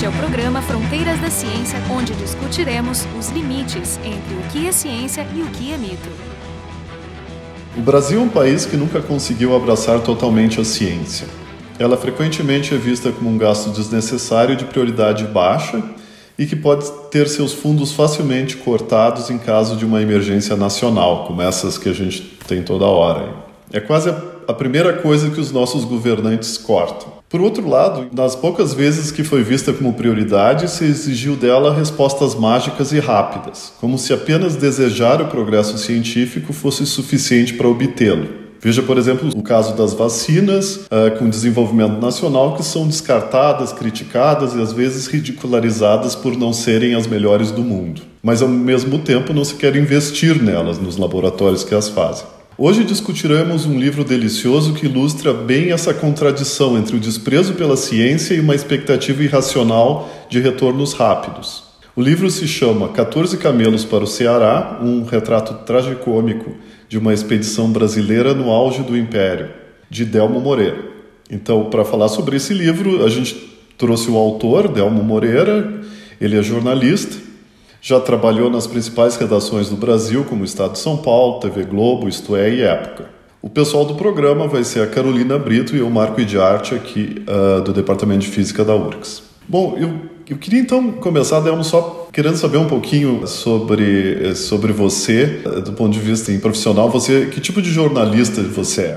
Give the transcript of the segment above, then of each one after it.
Este é o programa Fronteiras da Ciência, onde discutiremos os limites entre o que é ciência e o que é mito. O Brasil é um país que nunca conseguiu abraçar totalmente a ciência. Ela frequentemente é vista como um gasto desnecessário de prioridade baixa e que pode ter seus fundos facilmente cortados em caso de uma emergência nacional, como essas que a gente tem toda hora. É quase a primeira coisa que os nossos governantes cortam. Por outro lado, nas poucas vezes que foi vista como prioridade, se exigiu dela respostas mágicas e rápidas, como se apenas desejar o progresso científico fosse suficiente para obtê-lo. Veja, por exemplo, o caso das vacinas uh, com desenvolvimento nacional que são descartadas, criticadas e às vezes ridicularizadas por não serem as melhores do mundo. Mas ao mesmo tempo não se quer investir nelas nos laboratórios que as fazem. Hoje discutiremos um livro delicioso que ilustra bem essa contradição entre o desprezo pela ciência e uma expectativa irracional de retornos rápidos. O livro se chama 14 Camelos para o Ceará, um retrato tragicômico de uma expedição brasileira no auge do Império, de Delmo Moreira. Então, para falar sobre esse livro, a gente trouxe o autor, Delmo Moreira, ele é jornalista, já trabalhou nas principais redações do Brasil, como Estado de São Paulo, TV Globo, Isto É e Época. O pessoal do programa vai ser a Carolina Brito e o Marco Idiarte, aqui uh, do Departamento de Física da URGS. Bom, eu, eu queria então começar, Delmo, só querendo saber um pouquinho sobre, sobre você, eh, do ponto de vista profissional. Você, que tipo de jornalista você é?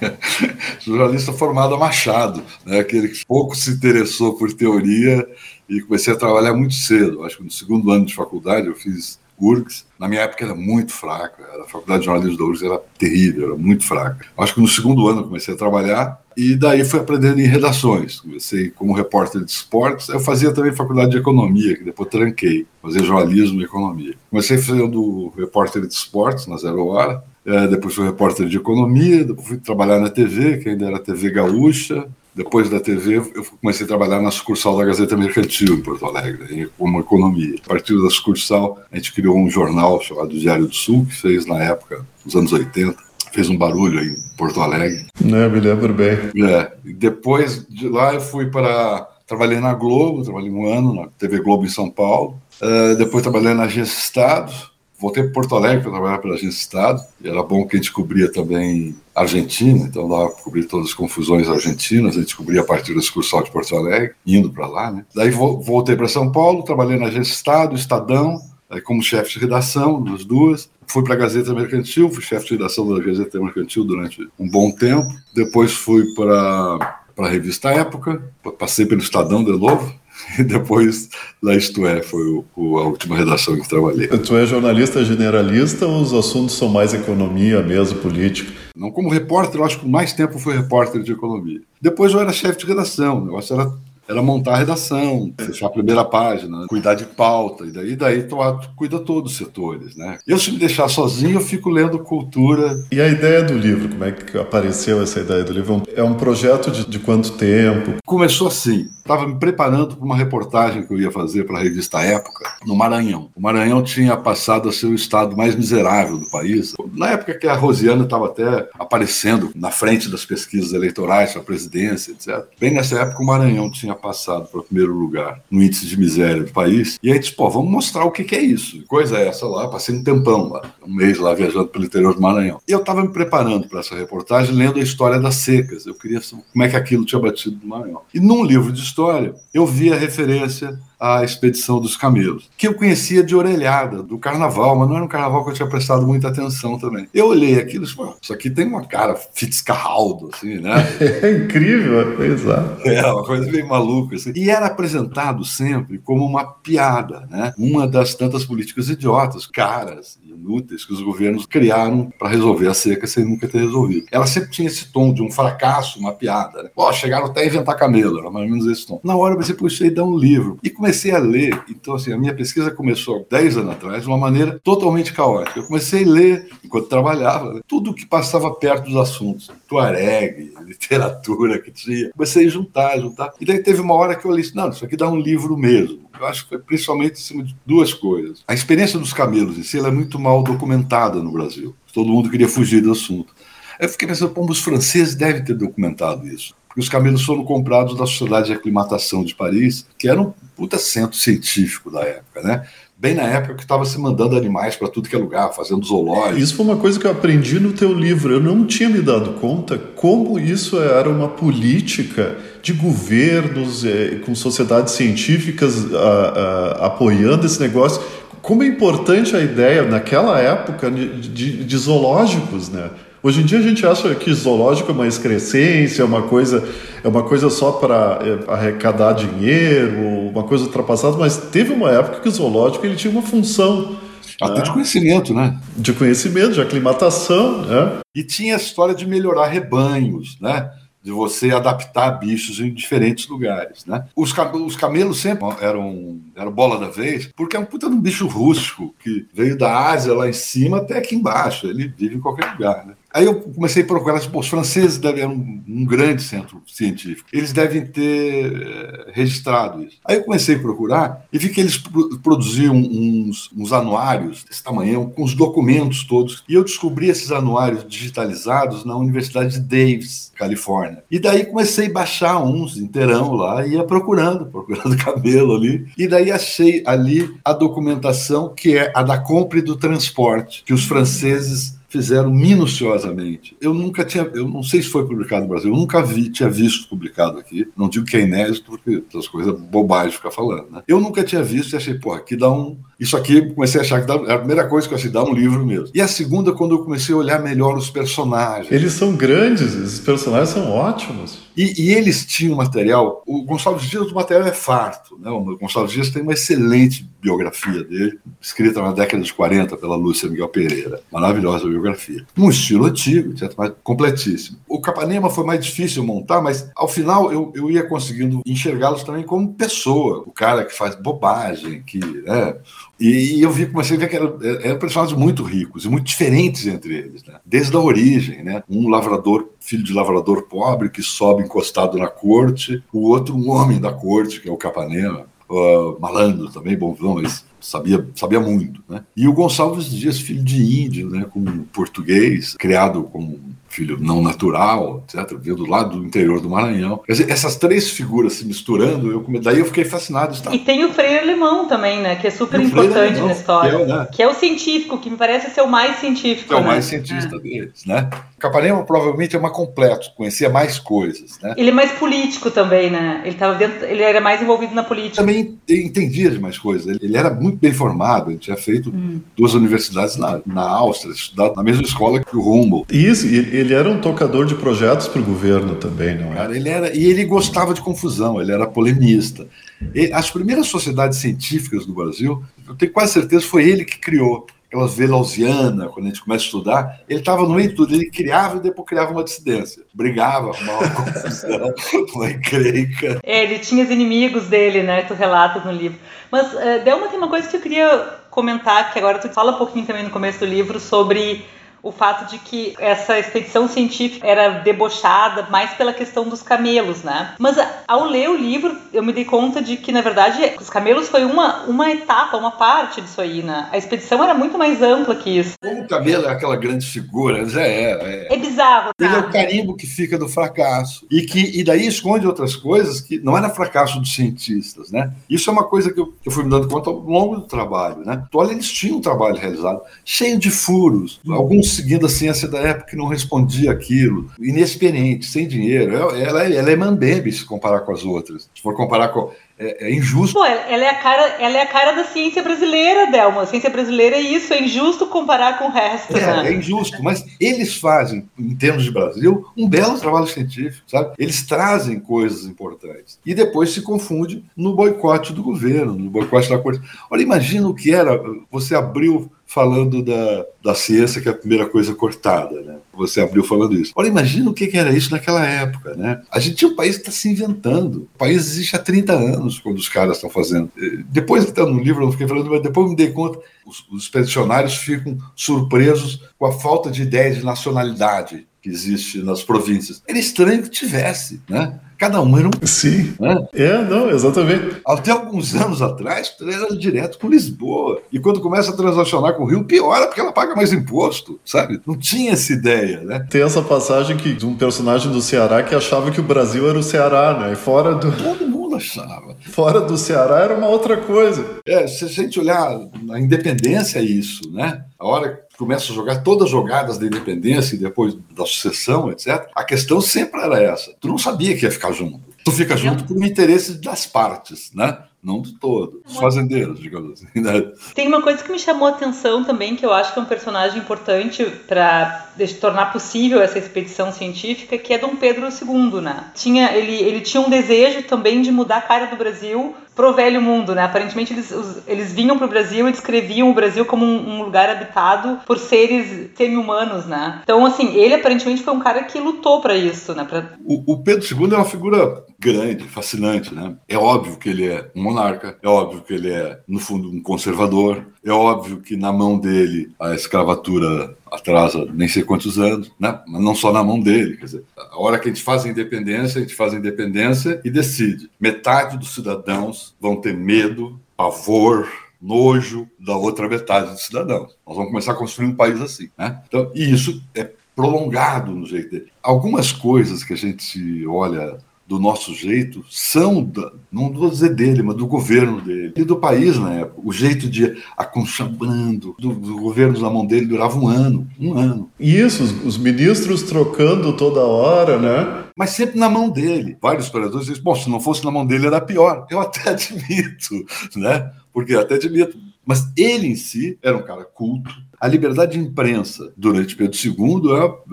jornalista formado a Machado, né? aquele que pouco se interessou por teoria e comecei a trabalhar muito cedo. Acho que no segundo ano de faculdade eu fiz URGS. Na minha época era muito fraca, a faculdade de jornalismo da URGS era terrível, era muito fraca. Acho que no segundo ano eu comecei a trabalhar e daí fui aprendendo em redações. Comecei como repórter de esportes. Eu fazia também faculdade de economia, que depois tranquei, fazia jornalismo e economia. Comecei fazendo repórter de esportes na Zero Hora. É, depois fui repórter de economia, depois fui trabalhar na TV, que ainda era TV Gaúcha, depois da TV, eu comecei a trabalhar na sucursal da Gazeta Mercantil, em Porto Alegre, como economia. A partir da sucursal, a gente criou um jornal chamado Diário do Sul, que fez, na época, nos anos 80, fez um barulho em Porto Alegre. Né, me lembro bem. É. Depois de lá, eu fui para. Trabalhei na Globo, trabalhei um ano na TV Globo em São Paulo. Uh, depois trabalhei na Agência Estado voltei para Porto Alegre para trabalhar pela Agência Estado, e era bom que a gente cobria também Argentina, então para cobrir todas as confusões argentinas, a gente cobria a partir da excursão de Porto Alegre, indo para lá, né? Daí voltei para São Paulo, trabalhei na Agência Estado, Estadão, como chefe de redação das duas. Fui para a Gazeta Mercantil, fui chefe de redação da Gazeta Mercantil durante um bom tempo. Depois fui para a revista Época, passei pelo Estadão de novo, e depois lá Isto É, foi o, o, a última redação que trabalhei. Tu é jornalista generalista ou os assuntos são mais economia mesmo, política? Não, como repórter, eu acho que mais tempo fui repórter de economia. Depois eu era chefe de redação, o negócio era era montar a redação, fechar a primeira página, cuidar de pauta, e daí, daí tu, tu cuida todos os setores, né? Eu, se me deixar sozinho, eu fico lendo cultura. E a ideia do livro, como é que apareceu essa ideia do livro? É um projeto de, de quanto tempo? Começou assim, estava me preparando para uma reportagem que eu ia fazer para a revista Época, no Maranhão. O Maranhão tinha passado a ser o estado mais miserável do país. Na época que a Rosiana estava até aparecendo na frente das pesquisas eleitorais para a presidência, etc. Bem nessa época, o Maranhão tinha passado para o primeiro lugar no índice de miséria do país. E aí disse, pô, vamos mostrar o que, que é isso. Coisa é essa lá, passei um tempão lá, um mês lá viajando pelo interior do Maranhão. E eu estava me preparando para essa reportagem, lendo a história das secas. Eu queria saber como é que aquilo tinha batido no Maranhão. E num livro de história, eu vi a referência a expedição dos camelos, que eu conhecia de orelhada, do carnaval, mas não era um carnaval que eu tinha prestado muita atenção também. Eu olhei aquilo e disse, isso aqui tem uma cara Fitzcarraldo, assim, né? É incrível, exato. É, uma coisa bem maluca, assim. E era apresentado sempre como uma piada, né? Uma das tantas políticas idiotas, caras, inúteis que os governos criaram para resolver a seca sem nunca ter resolvido. Ela sempre tinha esse tom de um fracasso, uma piada. Né? Ó, chegaram até a inventar camelo, era mais ou menos esse tom. Na hora eu pensei, puxei dar um livro. E comecei a ler. Então, assim, a minha pesquisa começou 10 anos atrás de uma maneira totalmente caótica. Eu comecei a ler, enquanto trabalhava, né? tudo que passava perto dos assuntos. Tuareg, literatura que tinha. Comecei a juntar, juntar. E daí teve uma hora que eu li, não, isso aqui dá um livro mesmo. Eu acho que foi principalmente em cima de duas coisas. A experiência dos camelos em si é muito mal documentada no Brasil. Todo mundo queria fugir do assunto. Eu fiquei pensando, pô, os franceses devem ter documentado isso. Que os camelos foram comprados da Sociedade de Aclimatação de Paris, que era um puta centro científico da época, né? bem na época que estava se mandando animais para tudo que é lugar, fazendo zoológico. Isso foi uma coisa que eu aprendi no teu livro. Eu não tinha me dado conta como isso era uma política de governos é, com sociedades científicas a, a, apoiando esse negócio. Como é importante a ideia naquela época de, de, de zoológicos, né? Hoje em dia a gente acha que zoológico é uma excrescência, é uma coisa, é uma coisa só para é, arrecadar dinheiro, uma coisa ultrapassada, mas teve uma época que o zoológico ele tinha uma função. Até né? de conhecimento, né? De conhecimento, de aclimatação, né? E tinha a história de melhorar rebanhos, né? de você adaptar bichos em diferentes lugares, né? Os, os camelos sempre eram, eram bola da vez, porque é um puta de um bicho rústico que veio da Ásia lá em cima até aqui embaixo. Ele vive em qualquer lugar, né? Aí eu comecei a procurar, tipo, os franceses devem ser um, um, grande centro científico, eles devem ter é, registrado isso. Aí eu comecei a procurar e vi que eles produziam uns, uns anuários desse tamanho, com os documentos todos. E eu descobri esses anuários digitalizados na Universidade de Davis, Califórnia. E daí comecei a baixar uns inteirão lá e ia procurando, procurando cabelo ali. E daí achei ali a documentação que é a da compra e do transporte, que os franceses fizeram minuciosamente. Eu nunca tinha, eu não sei se foi publicado no Brasil, eu nunca vi, tinha visto publicado aqui. Não digo que é inédito, porque essas coisas bobagem ficar falando, né? Eu nunca tinha visto e achei, pô, aqui dá um. Isso aqui comecei a achar que dá, a primeira coisa que eu achei, dá um livro mesmo. E a segunda, quando eu comecei a olhar melhor os personagens. Eles são grandes, esses personagens são ótimos. E, e, eles tinham material. O Gonçalves Dias, o material é farto. Né? O Gonçalves Dias tem uma excelente biografia dele, escrita na década de 40 pela Lúcia Miguel Pereira. Maravilhosa biografia. Um estilo antigo, certo? mas completíssimo. O Capanema foi mais difícil montar, mas ao final eu, eu ia conseguindo enxergá-los também como pessoa. O cara que faz bobagem, que. Né? E, eu vi, comecei a ver que eram, eram personagens muito ricos e muito diferentes entre eles, né? desde a origem. Né? Um lavrador, filho de lavrador pobre, que sobe encostado na corte, o outro, um homem da corte, que é o Capanema, uh, malandro também, bonzão, mas sabia, sabia muito. Né? E o Gonçalves Dias, filho de índio, né? com português, criado como filho não natural, etc., veio do lado do interior do Maranhão. Quer dizer, essas três figuras se misturando, eu, daí eu fiquei fascinado. Está... E tem o Freire Alemão também, né? Que é super importante Alemão, na história. Que é, né? que é, o científico, que me parece ser o mais científico. Que é o né? mais cientista é. deles, né? Capanema provavelmente é mais completo, conhecia mais coisas, né? Ele é mais político também, né? Ele tava dentro, ele era mais envolvido na política. Também entendia de mais coisas. Ele, era muito bem formado, ele tinha feito hum. duas universidades na, na Áustria, estudado na mesma escola que o Humboldt. Isso, ele, ele era um tocador de projetos para o governo também, não é? Cara, ele era, e ele gostava de confusão, ele era polemista. E as primeiras sociedades científicas do Brasil, eu tenho quase certeza, foi ele que criou aquelas velausiana, quando a gente começa a estudar, ele estava no meio de tudo, ele criava e depois criava uma dissidência. Brigava, arrumava uma confusão, uma encrenca. É, ele tinha os inimigos dele, né? Tu relatas no livro. Mas, uh, Delma, tem uma coisa que eu queria comentar, que agora tu fala um pouquinho também no começo do livro, sobre o fato de que essa expedição científica era debochada mais pela questão dos camelos, né? Mas ao ler o livro, eu me dei conta de que, na verdade, os camelos foi uma, uma etapa, uma parte disso aí, né? A expedição era muito mais ampla que isso. Como o camelo é aquela grande figura, já é. É, é bizarro. Tá? Ele é o carimbo que fica do fracasso. E, que, e daí esconde outras coisas que não era fracasso dos cientistas, né? Isso é uma coisa que eu, eu fui me dando conta ao longo do trabalho, né? Então, olha, eles tinham um trabalho realizado, cheio de furos, alguns seguindo a ciência da época que não respondia aquilo, inexperiente, sem dinheiro. Ela, ela é mambembe se comparar com as outras. Se for comparar com. É, é injusto. Pô, ela é, a cara, ela é a cara da ciência brasileira, Delma. A ciência brasileira é isso, é injusto comparar com o resto. É, né? é injusto, mas eles fazem, em termos de Brasil, um belo trabalho científico, sabe? Eles trazem coisas importantes. E depois se confunde no boicote do governo, no boicote da corte. Olha, imagina o que era. Você abriu falando da, da ciência, que é a primeira coisa cortada, né? Você abriu falando isso. Olha, imagina o que era isso naquela época, né? A gente tinha um país que está se inventando. O país existe há 30 anos quando os caras estão fazendo. Depois, até no livro, eu fiquei falando, mas depois me dei conta, os, os expedicionários ficam surpresos com a falta de ideia de nacionalidade que existe nas províncias. Era estranho que tivesse, né? Cada um era um. Sim. Né? É, não, exatamente. Até alguns anos atrás, era direto com Lisboa. E quando começa a transacionar com o Rio, piora, porque ela paga mais imposto, sabe? Não tinha essa ideia, né? Tem essa passagem que, de um personagem do Ceará que achava que o Brasil era o Ceará, né? E fora do. Todo achava. Fora do Ceará era uma outra coisa. É, se a gente olhar a independência é isso, né? A hora que começa a jogar todas as jogadas da independência e depois da sucessão, etc., a questão sempre era essa. Tu não sabia que ia ficar junto. Tu fica junto por um interesse das partes, né? Não de todo, os fazendeiros, digamos assim. Né? Tem uma coisa que me chamou a atenção também, que eu acho que é um personagem importante para tornar possível essa expedição científica, que é Dom Pedro II, né? Tinha, ele, ele tinha um desejo também de mudar a cara do Brasil pro velho mundo, né? Aparentemente eles, eles vinham pro Brasil e descreviam o Brasil como um, um lugar habitado por seres semi-humanos, né? Então, assim, ele aparentemente foi um cara que lutou para isso, né? Pra... O, o Pedro II é uma figura grande, fascinante, né? É óbvio que ele é um monarca, é óbvio que ele é, no fundo, um conservador, é óbvio que na mão dele a escravatura atrasa nem sei quantos anos, né? mas não só na mão dele. Quer dizer, a hora que a gente faz a independência, a gente faz a independência e decide. Metade dos cidadãos vão ter medo, pavor, nojo da outra metade dos cidadãos. Nós vamos começar a construir um país assim. Né? Então, e isso é prolongado no jeito dele. Algumas coisas que a gente olha do nosso jeito são, da, não vou dizer dele, mas do governo dele e do país na época. O jeito de aconchambando do, do governo na mão dele durava um ano, um ano. Isso, os, ministros trocando toda hora, né? Mas sempre na mão dele. Vários historiadores dizem, bom, se não fosse na mão dele era pior. Eu até admito, né? Porque até admito. Mas ele em si era um cara culto, a liberdade de imprensa durante Pedro II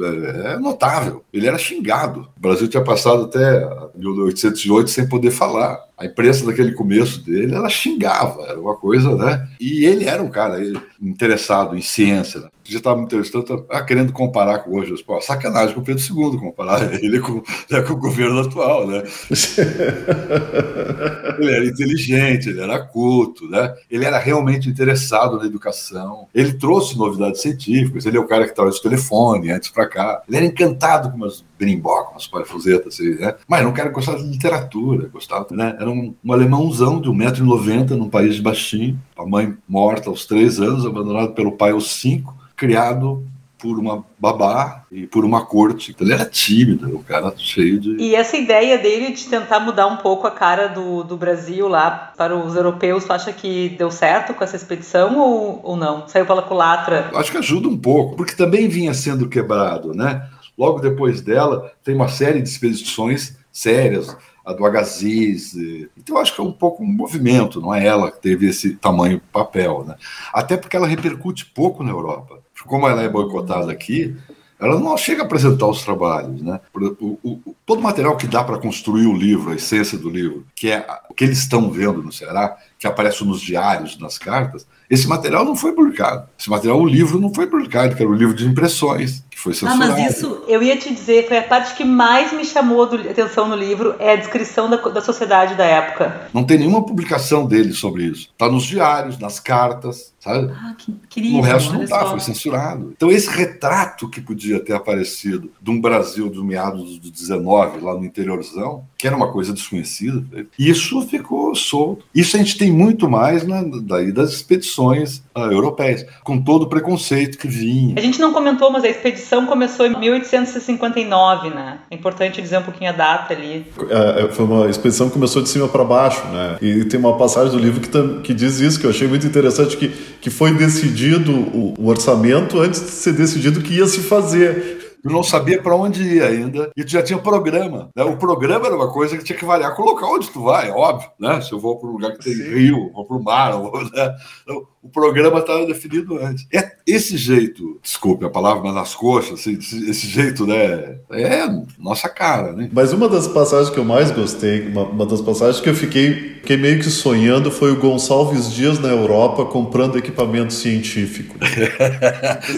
é, é, notável. Ele era xingado. O Brasil tinha passado até 1808 sem poder falar. A imprensa daquele começo dele, ela xingava, era uma coisa, né? E ele era um cara interessado em ciência. Né? Já estava me interessando, ah, querendo comparar com hoje. Pô, sacanagem com o Pedro II, comparar ele com, né, com o governo atual, né? ele era inteligente, ele era culto, né? Ele era realmente interessado na educação. Ele trouxe novidades científicas. Ele é o cara que estava no telefone antes para cá. Ele era encantado com umas brimbocas, umas parafusetas, assim, né? Mas não quero gostar de literatura, gostava, né? Era um, um alemãozão de 1,90m num país baixinho, a mãe morta aos 3 anos, abandonado pelo pai aos 5, criado por uma babá e por uma corte. Então, ele era tímido, o um cara cheio de. E essa ideia dele de tentar mudar um pouco a cara do, do Brasil lá para os europeus, tu acha que deu certo com essa expedição ou, ou não? Saiu pela culatra? Acho que ajuda um pouco, porque também vinha sendo quebrado, né? Logo depois dela, tem uma série de expedições sérias a do Agassiz. Então, acho que é um pouco um movimento, não é ela que teve esse tamanho papel. Né? Até porque ela repercute pouco na Europa. Como ela é boicotada aqui, ela não chega a apresentar os trabalhos. Né? O, o, todo o material que dá para construir o livro, a essência do livro, que é o que eles estão vendo no Ceará, que aparece nos diários, nas cartas, esse material não foi publicado. Esse material, o livro, não foi publicado, que era o livro de impressões, foi censurado. Ah, mas isso, eu ia te dizer, foi a parte que mais me chamou a atenção no livro, é a descrição da, da sociedade da época. Não tem nenhuma publicação dele sobre isso. Está nos diários, nas cartas, sabe? Ah, que incrível. O resto não está, foi censurado. Então, esse retrato que podia ter aparecido de um Brasil dos meados do 19, lá no interiorzão, que era uma coisa desconhecida, isso ficou solto. Isso a gente tem muito mais na, daí das expedições uh, europeias, com todo o preconceito que vinha. A gente não comentou, mas a expedição começou em 1859, né? É importante dizer um pouquinho a data ali. É, é foi uma expedição que começou de cima para baixo, né? E tem uma passagem do livro que, que diz isso, que eu achei muito interessante, que, que foi decidido o, o orçamento antes de ser decidido o que ia se fazer. Eu não sabia para onde ir ainda. E tu já tinha programa. Né? O programa era uma coisa que tinha que variar com o local onde tu vai, óbvio. Né? Se eu vou para um lugar que tem Sim. rio, vou para o mar. Vou, né? então, o programa estava definido antes. É esse jeito, desculpe a palavra, mas nas coxas, assim, esse jeito, né? É nossa cara, né? Mas uma das passagens que eu mais gostei, uma, uma das passagens que eu fiquei, fiquei meio que sonhando foi o Gonçalves Dias na Europa comprando equipamento científico.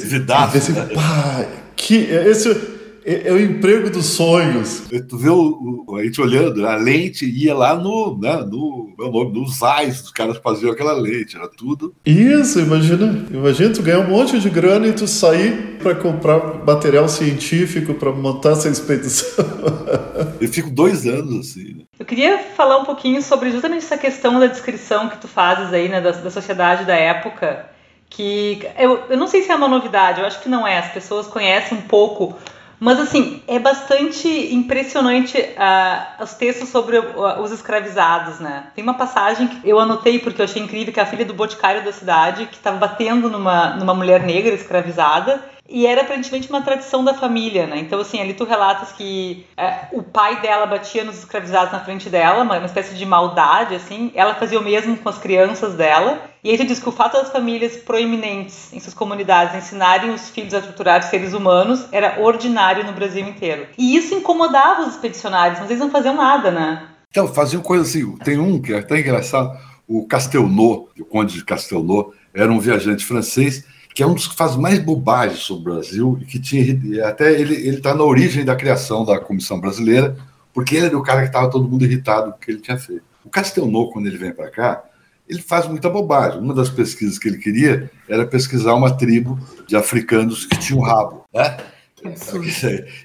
Vidaço. Né? Pá, que esse É, é, o emprego dos sonhos. Tu vê o, o, a gente olhando, a lente ia lá no, né, no meu nome, nos ais dos caras faziam aquela lente, era tudo. Isso, imagina. Imagina tu ganhar um monte de grana e tu sair para comprar material científico para montar essa expedição. Eu fico dois anos assim. Né? Eu queria falar um pouquinho sobre justamente essa questão da descrição que tu fazes aí, né, da, da sociedade da época que eu, eu não sei se é uma novidade, eu acho que não é, as pessoas conhecem um pouco, mas assim, é bastante impressionante uh, os textos sobre uh, os escravizados, né? Tem uma passagem que eu anotei porque eu achei incrível, que é a filha do boticário da cidade, que estava batendo numa, numa mulher negra escravizada, e era aparentemente uma tradição da família, né? Então, assim, ali tu relatas que é, o pai dela batia nos escravizados na frente dela, uma, uma, espécie de maldade, assim. Ela fazia o mesmo com as crianças dela. E aí tu diz que o fato das famílias proeminentes em suas comunidades ensinarem os filhos a torturar seres humanos era ordinário no Brasil inteiro. E isso incomodava os expedicionários, mas eles não faziam nada, né? Então, faziam coisa assim. Tem um que é até engraçado, o Castelnau, o conde de Castelnau, era um viajante francês que é um dos que faz mais bobagens sobre o Brasil e que tinha até ele ele está na origem da criação da Comissão Brasileira, porque ele era o cara que estava todo mundo irritado com o que ele tinha feito. O Castelnau, quando ele vem para cá, ele faz muita bobagem. Uma das pesquisas que ele queria era pesquisar uma tribo de africanos que tinham rabo, né?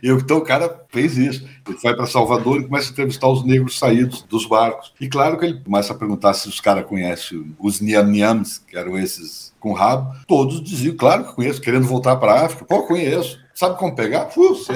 E então o cara fez isso. Ele vai para Salvador e começa a entrevistar os negros saídos dos barcos. E claro que ele começa a perguntar se os caras conhecem os Niam-Niams, que eram esses com rabo. Todos diziam, claro que conheço, querendo voltar para a África. Pô, conheço. Sabe como pegar? Puf,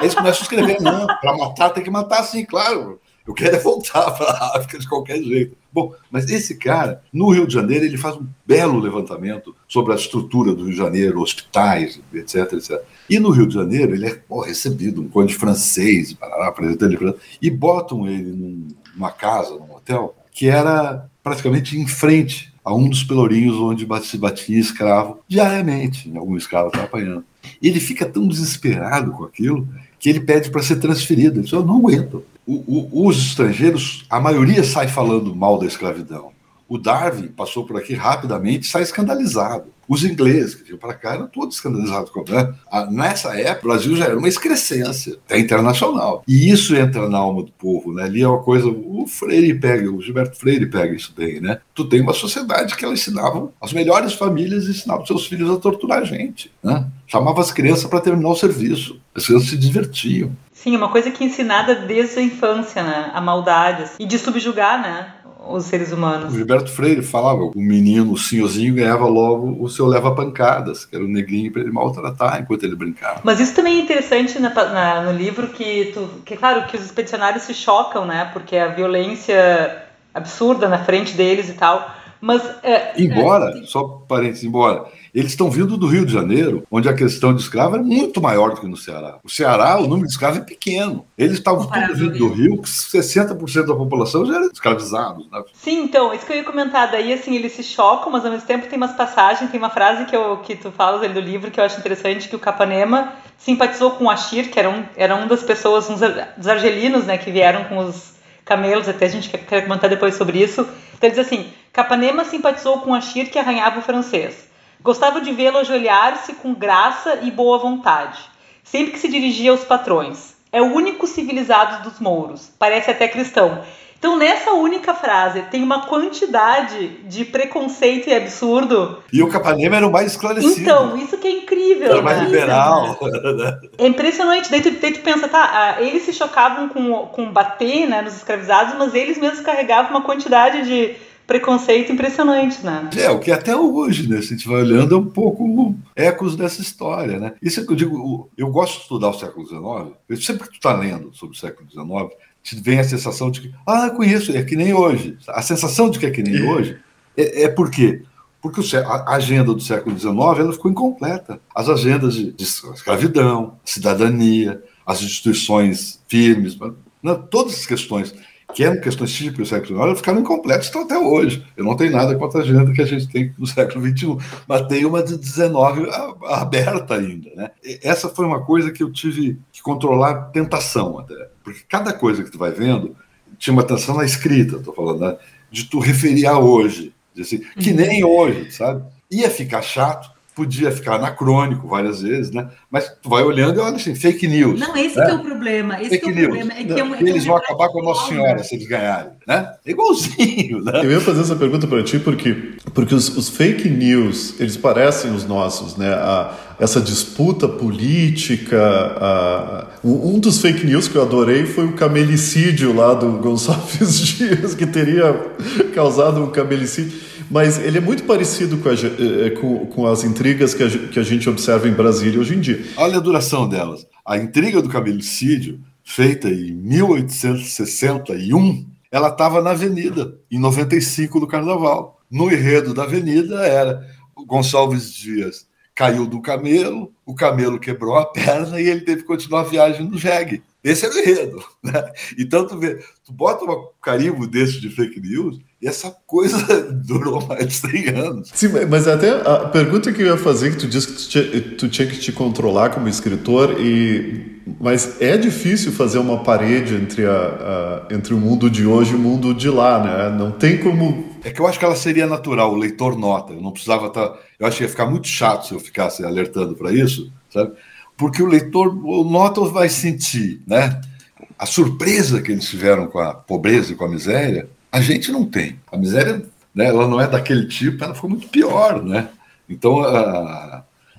eles começam a escrever, não, para matar tem que matar sim, claro. Eu quero é voltar para a África de qualquer jeito. Bom, mas esse cara, no Rio de Janeiro, ele faz um belo levantamento sobre a estrutura do Rio de Janeiro, hospitais, etc, etc. E no Rio de Janeiro, ele é pô, recebido, um conde francês, apresentando e botam ele numa casa, num hotel, que era praticamente em frente a um dos pelourinhos onde se batia escravo diariamente, algum escravo estava apanhando. Ele fica tão desesperado com aquilo que ele pede para ser transferido. Ele diz: Eu não aguento o, o, os estrangeiros, a maioria sai falando mal da escravidão. O Darwin passou por aqui rapidamente sai escandalizado. Os ingleses que vinham para cá eram todos escandalizados. Né? Nessa época, o Brasil já era uma excrescência, até internacional. E isso entra na alma do povo. Né? Ali é uma coisa. O Freire pega, o Gilberto Freire pega isso bem. Né? Tu tem uma sociedade que ela ensinava, as melhores famílias ensinavam seus filhos a torturar a gente. Né? Chamava as crianças para terminar o serviço. As crianças se divertiam. Sim, uma coisa que é ensinada desde a infância, né? A maldade. Assim, e de subjugar, né? Os seres humanos. O Gilberto Freire falava: o menino, o senhorzinho, ganhava logo o seu leva-pancadas, que era o negrinho para ele maltratar enquanto ele brincava. Mas isso também é interessante na, na, no livro, que, tu, que, claro, que os expedicionários se chocam, né? Porque a violência absurda na frente deles e tal. Mas. É, embora, é... só parênteses, embora eles estão vindo do Rio de Janeiro, onde a questão de escravo é muito maior do que no Ceará. O Ceará, o número de escravos é pequeno. Eles estavam todos vindo do Rio, que 60% da população já era escravizados. Né? Sim, então, isso que eu ia comentar. Daí, assim, eles se chocam, mas ao mesmo tempo tem umas passagens, tem uma frase que, eu, que tu falas ali do livro que eu acho interessante, que o Capanema simpatizou com o Ashir, que era um, era um das pessoas, uns dos argelinos, né, que vieram com os camelos, até a gente quer, quer comentar depois sobre isso. Então ele diz assim, Capanema simpatizou com Ashir, que arranhava o francês. Gostava de vê-lo ajoelhar-se com graça e boa vontade, sempre que se dirigia aos patrões. É o único civilizado dos mouros, parece até cristão. Então, nessa única frase, tem uma quantidade de preconceito e absurdo. E o Capanema era o mais esclarecido. Então, isso que é incrível. Era mais né? liberal. É impressionante. Daí tu, daí tu pensa, tá, eles se chocavam com, com bater né, nos escravizados, mas eles mesmos carregavam uma quantidade de preconceito impressionante, né? É, o que até hoje, né? Se a gente vai olhando, é um pouco ecos dessa história, né? Isso é que eu digo, eu gosto de estudar o século XIX, sempre que tu está lendo sobre o século XIX, te vem a sensação de que, ah, conheço, é que nem hoje. A sensação de que é que nem hoje é, é por quê? Porque a agenda do século XIX ela ficou incompleta. As agendas de, de escravidão, cidadania, as instituições firmes, né? todas as questões que eram questões típicas do século XIX, ficaram incompletas estão até hoje. Eu não tenho nada contra a agenda que a gente tem no século XXI, mas tem uma de XIX aberta ainda. Né? Essa foi uma coisa que eu tive que controlar tentação até, porque cada coisa que tu vai vendo tinha uma tensão na escrita, estou falando, né? de tu referir a hoje, assim, que uhum. nem hoje, sabe? Ia ficar chato, podia ficar anacrônico várias vezes, né? Mas tu vai olhando e olha assim, fake news. Não, esse né? é o problema. Esse fake é o news. problema. É que é um, é eles vão acabar com a Nossa Senhora se eles ganharem, né? É igualzinho, né? Eu ia fazer essa pergunta para ti porque, porque os, os, fake news, eles parecem os nossos, né? A, essa disputa política. A, um dos fake news que eu adorei foi o camelicídio lá do Gonçalves Dias, que teria causado um camelicídio. Mas ele é muito parecido com, a, eh, eh, com, com as intrigas que a, que a, gente observa em Brasília hoje em dia. Olha a duração delas. A intriga do cabelicídio, feita em 1861, ela estava na Avenida, em 95 do Carnaval. No enredo da Avenida era Gonçalves Dias caiu do camelo, o camelo quebrou a perna e ele teve que continuar a viagem no jegue. Esse é o enredo. Né? Então, tu, vê, tu bota um carimbo desse de fake news e essa coisa durou mais de 100 anos. Sim, mas até a pergunta que eu ia fazer, que tu disse que tu tinha, tu tinha que te controlar como escritor, e, mas é difícil fazer uma parede entre, a, a, entre o mundo de hoje e o mundo de lá, né? Não tem como... É que eu acho que ela seria natural, o leitor nota. Eu não precisava estar... Tá, eu acho que ia ficar muito chato se eu ficasse alertando para isso, sabe? Porque o leitor, o nota vai sentir, né? A surpresa que eles tiveram com a pobreza e com a miséria, a gente não tem. A miséria, né, ela não é daquele tipo, ela ficou muito pior, né? Então,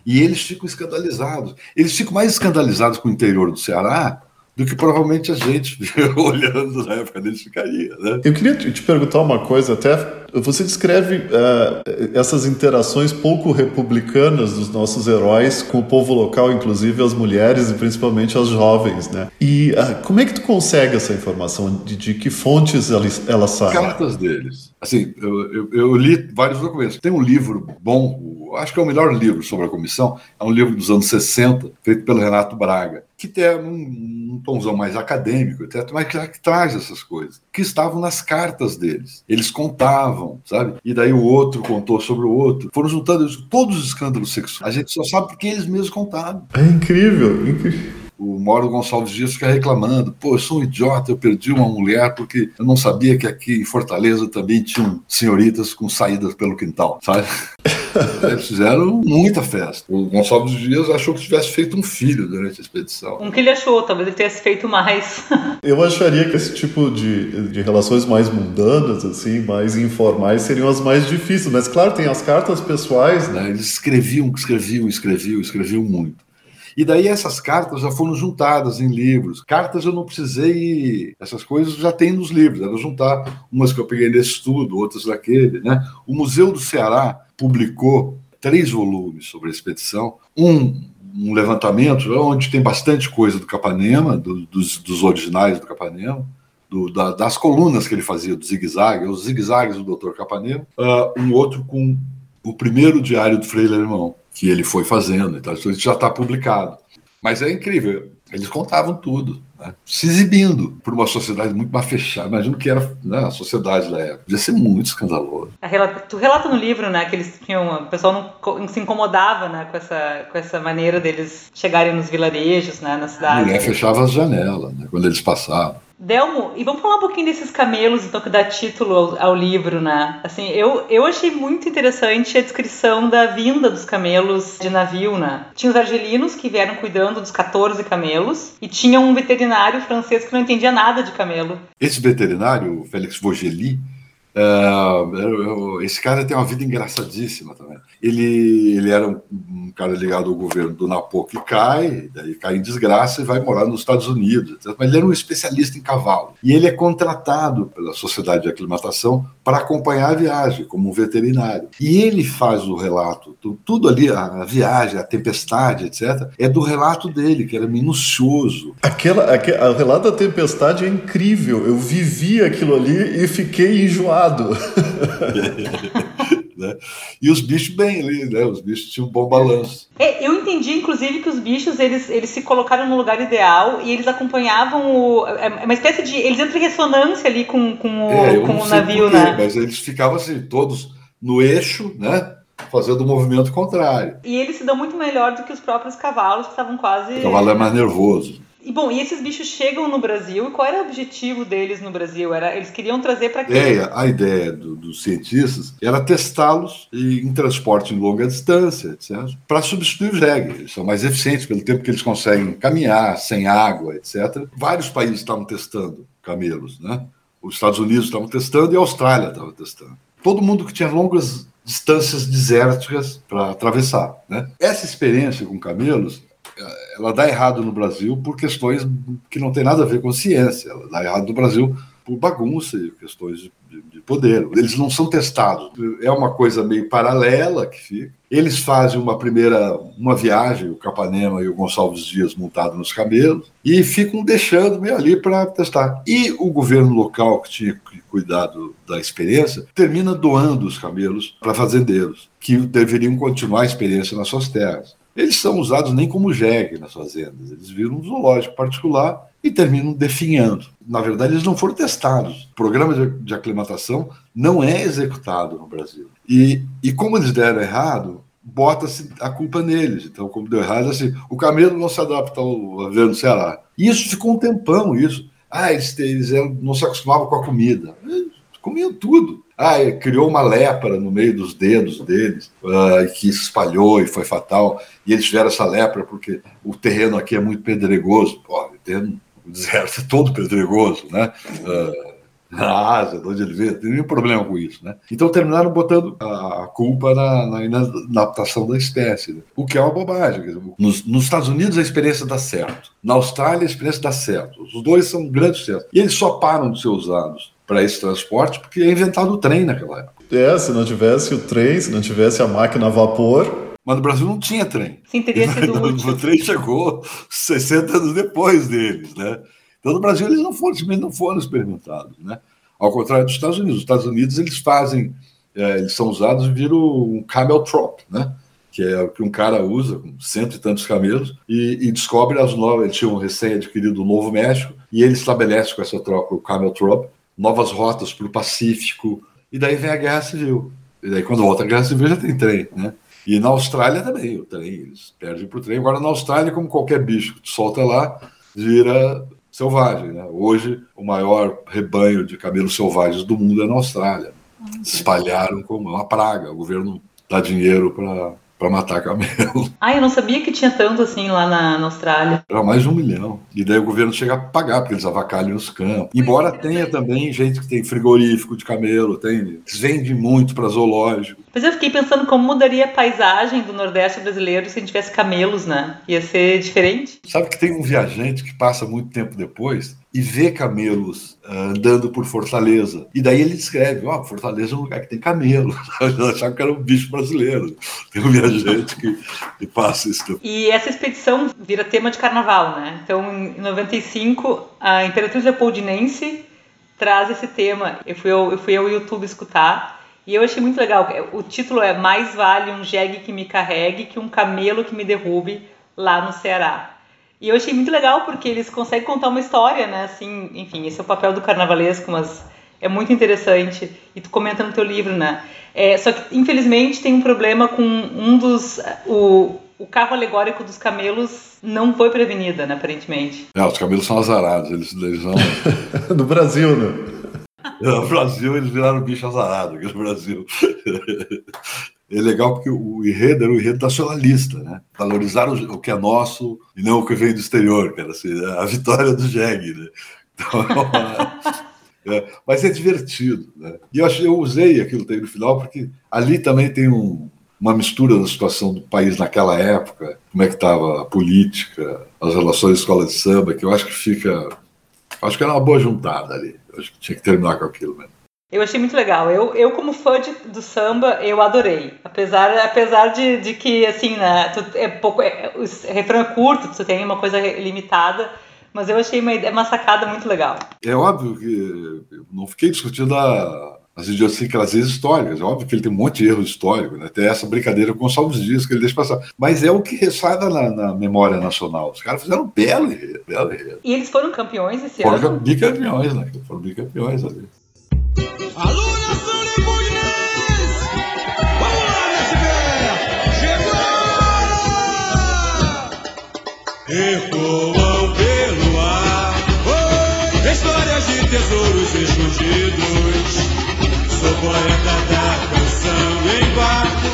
e eles ficam escandalizados. Eles ficam mais escandalizados com o interior do Ceará do que provavelmente a gente, olhando na época deles, ficaria. Né? Eu queria te perguntar uma coisa, até você descreve uh, essas interações pouco republicanas dos nossos heróis com o povo local, inclusive as mulheres e principalmente as jovens, né? E uh, como é que tu consegue essa informação? De, de que fontes elas, elas saem? Cartas deles. Assim, eu, eu, eu, li vários documentos. Tem um livro bom, acho que é o melhor livro sobre a comissão, é um livro dos anos 60, feito pelo Renato Braga, que tem um, um tomzão mais acadêmico, mas que, que traz essas coisas, que estavam nas cartas deles. Eles contavam sabe? E daí o outro contou sobre o outro. Foram juntando todos os escândalos sexuais. A gente só sabe porque eles mesmos contaram. É incrível, incrível o Mauro Gonçalves Dias fica reclamando: pô, eu sou um idiota, eu perdi uma mulher porque eu não sabia que aqui em Fortaleza também tinham senhoritas com saídas pelo quintal, sabe? Eles fizeram muita festa. O Gonçalves Dias achou que tivesse feito um filho durante a expedição. Um que ele achou, talvez ele tivesse feito mais. Eu acharia que esse tipo de, de relações mais mundanas, assim, mais informais, seriam as mais difíceis. Mas, claro, tem as cartas pessoais, né? Eles escreviam, escreviam, escreviam, escreviam muito. E daí essas cartas já foram juntadas em livros. Cartas eu não precisei, essas coisas já tem nos livros, era juntar umas que eu peguei nesse estudo, outras daquele, né? O Museu do Ceará publicou três volumes sobre a expedição, um um levantamento onde tem bastante coisa do Capanema, do, dos, dos, originais do Capanema, do, da, das colunas que ele fazia, do zigue-zague, os zigue-zagues do Dr. Capanema, uh, um outro com o primeiro diário do Frei Alemão, que ele foi fazendo. Então, isso já está publicado. Mas é incrível. Eles contavam tudo, né? se exibindo por uma sociedade muito mais fechada. Imagino que era né, a sociedade da época. Devia ser muito escandaloso. Tu relata no livro né, que eles tinham. O pessoal não se incomodava né, com, essa, com essa maneira deles chegarem nos vilarejos, né, na cidade. A mulher fechava as janelas né, quando eles passavam. Delmo, e vamos falar um pouquinho desses camelos, então, que dá título ao, ao, livro, né? Assim, eu, eu achei muito interessante a descrição da vinda dos camelos de navio, né? Tinha os argelinos que vieram cuidando dos 14 camelos, e tinha um veterinário francês que não entendia nada de camelo. Esse veterinário, Félix Vogeli, Uh, esse cara tem uma vida engraçadíssima também. Ele, ele era um, um, cara ligado ao governo do Napo que cai, daí cai em desgraça e vai morar nos Estados Unidos. Mas ele era um especialista em cavalo. E ele é contratado pela Sociedade de Aclimatação para acompanhar a viagem, como um veterinário. E ele faz o relato, tudo ali, a viagem, a tempestade, etc., é do relato dele, que era minucioso. Aquela, aquela, o relato da tempestade é incrível. Eu vivi aquilo ali e fiquei enjoado né? E os bichos bem ali, né? Os bichos tinham um bom balanço. É, eu entendi, inclusive, que os bichos eles, eles se colocaram no lugar ideal e eles acompanhavam o. É, é uma espécie de. Eles entram em ressonância ali com, com, é, com o navio, porquê, né? Mas eles ficavam assim, todos no eixo, né? Fazendo o movimento contrário. E eles se dão muito melhor do que os próprios cavalos, que estavam quase. O cavalo é mais nervoso. E bom, e esses bichos chegam no Brasil, e qual era o objetivo deles no Brasil? Era, eles queriam trazer para quê? A ideia do, dos cientistas era testá-los em transporte em longa distância, etc., para substituir o jegue. Eles são mais eficientes pelo tempo que eles conseguem caminhar, sem água, etc. Vários países estavam testando camelos, né? Os Estados Unidos estavam testando e a Austrália estava testando. Todo mundo que tinha longas distâncias desérticas para atravessar. Né? Essa experiência com camelos ela dá errado no Brasil por questões que não tem nada a ver com ciência. Ela dá errado no Brasil por bagunça e questões de, de, poder. Eles não são testados. É uma coisa meio paralela que fica. Eles fazem uma primeira uma viagem, o Capanema e o Gonçalves Dias montados nos camelos, e ficam deixando meio ali para testar. E o governo local, que tinha cuidado da experiência, termina doando os camelos para fazendeiros, que deveriam continuar a experiência nas suas terras. Eles são usados nem como jegue nas fazendas, eles viram um zoológico particular e terminam definhando. Na verdade, eles não foram testados. O programa de, aclimatação não é executado no Brasil. E, e como eles deram errado, bota-se a culpa neles. Então, como deu errado, assim, o camelo não se adapta ao ver no Ceará. E isso ficou um tempão, isso. Ah, eles, eles não se acostumavam com a comida. Comiam tudo. Ah, criou uma lepra no meio dos dedos deles, uh, que se espalhou e foi fatal. E eles tiveram essa lepra porque o terreno aqui é muito pedregoso. Pô, o, terreno, o deserto é todo pedregoso, né? Uh, na Ásia, de onde ele veio, tem nenhum problema com isso, né? Então terminaram botando a, culpa na, na inadaptação da espécie, né? o que é uma bobagem. Nos, nos, Estados Unidos a experiência dá certo, na Austrália a experiência dá certo. Os dois são grandes sucessos. E eles só param de ser usados para esse transporte, porque é inventado o trem naquela época. É, se não tivesse o trem, se não tivesse a máquina a vapor. Mas no Brasil não tinha trem. Sim, teria sido útil. O trem chegou 60 anos depois deles, né? Então no Brasil eles não foram, não foram experimentados, né? Ao contrário dos Estados Unidos. Os Estados Unidos eles fazem, é, eles são usados e viram um camel trop, né? que é o que um cara usa, com cento e tantos camelos, e, e descobre as novas. Ele tinha um recém-adquirido o Novo México, e ele estabelece com essa troca o Camel Trop, novas rotas para o Pacífico, e daí vem a Guerra Civil. E daí, quando volta a Guerra Civil, já tem trem, né? E na Austrália também, o trem, eles perdem para o trem. Agora, na Austrália, como qualquer bicho que tu solta lá, vira selvagem, né? Hoje, o maior rebanho de camelos selvagens do mundo é na Austrália. Se espalharam como uma praga. O governo dá dinheiro para para matar camelo. Ah, eu não sabia que tinha tanto assim lá na, na, Austrália. Era mais de um milhão. E daí o governo chega a pagar, porque eles avacalham os campos. Embora tenha também gente que tem frigorífico de camelo, tem, eles vendem muito para zoológico. Mas eu fiquei pensando como mudaria a paisagem do Nordeste brasileiro se a gente tivesse camelos, né? Ia ser diferente. Sabe que tem um viajante que passa muito tempo depois e vê camelos uh, andando por Fortaleza. E daí ele descreve: ó, oh, Fortaleza é um lugar que tem camelo. Eu achava que era um bicho brasileiro. Tem um viajante que, que passa isso. E essa expedição vira tema de carnaval, né? Então, em 95, a Imperatriz Leopoldinense traz esse tema. Eu fui ao, eu fui ao YouTube escutar. E eu achei muito legal. O título é Mais vale um jegue que me carregue que um camelo que me derrube lá no Ceará. E eu achei muito legal porque eles conseguem contar uma história, né? Assim, enfim, esse é o papel do carnavalesco, mas é muito interessante. E tu comenta no teu livro, né? É, só que, infelizmente, tem um problema com um dos... O, o carro alegórico dos camelos não foi para avenida, né, aparentemente. É, os camelos são azarados, eles, eles não... no Brasil, né? No Brasil, eles viraram bicho azarado aqui no Brasil é legal porque o enredo era o enredo nacionalista, né? Valorizar o, que é nosso e não o que vem do exterior, cara. Assim, a vitória do Jeg, né? Então, é, mas é divertido, né? E eu, achei, eu usei aquilo no final porque ali também tem um, uma mistura da situação do país naquela época, como é que estava a política, as relações escola de samba, que eu acho que fica... Acho que era uma boa juntada ali. Acho que tinha que terminar com aquilo mesmo. Eu achei muito legal. Eu, eu como fã de, do samba, eu adorei. Apesar, apesar de, de que, assim, né, tu, é pouco, é, o refrão é curto, tu tem uma coisa limitada, mas eu achei uma, uma sacada muito legal. É óbvio que eu não fiquei discutindo a, as idiosincrasias históricas. É óbvio que ele tem um monte de erros históricos, né? Tem essa brincadeira com o Salves Dias que ele deixa passar. Mas é o que ressada na, na, memória nacional. Os caras fizeram um belo enredo, belo enredo. E eles foram campeões esse foram ano? Foram bicampeões, né? Foram bicampeões ali. Alô, nação Leibonense! Vamos lá, minha Chegou! Ecoam pelo de tesouros escondidos. Sou poeta da canção em barco,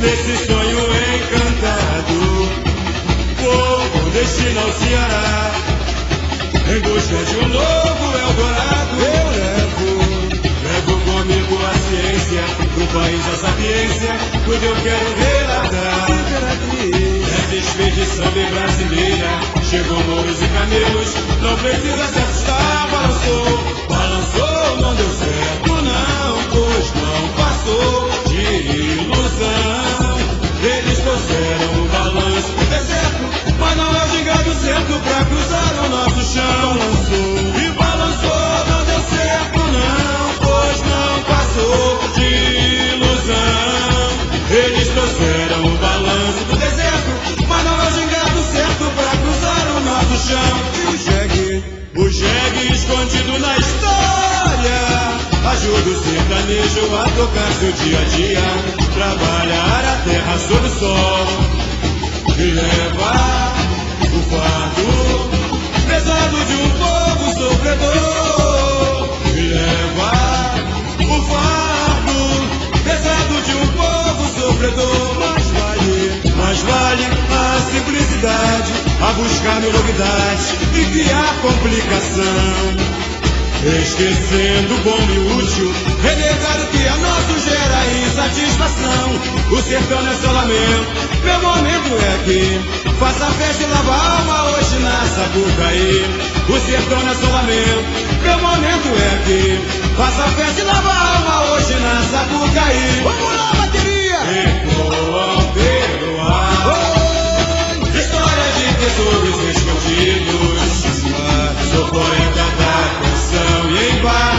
nesse sonho encantado. Com destino ao Ceará, em busca de um novo Eldorado. Eu levo, levo comigo a ciência, do país a sapiência, tudo eu quero relatar. Essa expedição bem brasileira, chegou mouros e camelos, não precisa se assustar, Ajuda o sertanejo a tocar seu dia a dia, trabalhar a terra sob o sol e levar o fardo pesado de um povo sofredor e levar o fardo pesado de um povo sofredor. Mas vale, mas vale a simplicidade, a buscar novidade e criar complicação. Esquecendo o bom e útil, renegar o que a nós gera insatisfação. O sertão é só lamento, meu momento é aqui. Faça festa e lava a alma hoje na Sapucaí. O sertão é só lamento, meu momento é aqui. Faça festa e lava a alma hoje na Sapucaí. Vamos lá, bateria! Ecoam pelo ar, história de tesouros escondidos. Sou poeta da canção e em bar,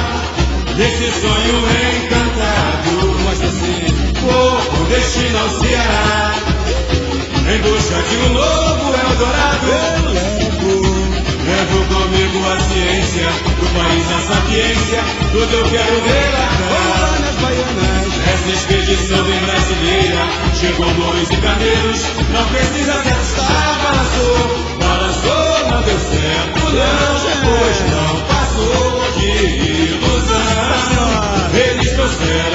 nesse sonho encantado. Mas assim, com destino ao Ceará, em busca de um novo Eldorado. Eu levo, levo comigo a ciência, do país a sapiência, tudo eu quero relatar. nas baianas, essa expedição bem brasileira, chegou mouros e camelos, não precisa se assustar, balançou, balançou, não deu certo não, pois não passou de ilusão. Eles trouxeram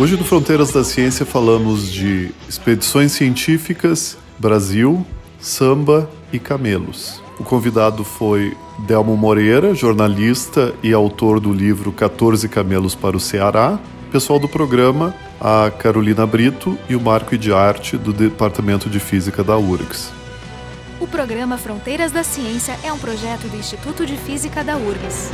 Hoje no Fronteiras da Ciência falamos de expedições científicas, Brasil, samba e camelos. O convidado foi Delmo Moreira, jornalista e autor do livro 14 Camelos para o Ceará. Pessoal do programa, a Carolina Brito e o Marco de Arte do Departamento de Física da URGS. O programa Fronteiras da Ciência é um projeto do Instituto de Física da URGS.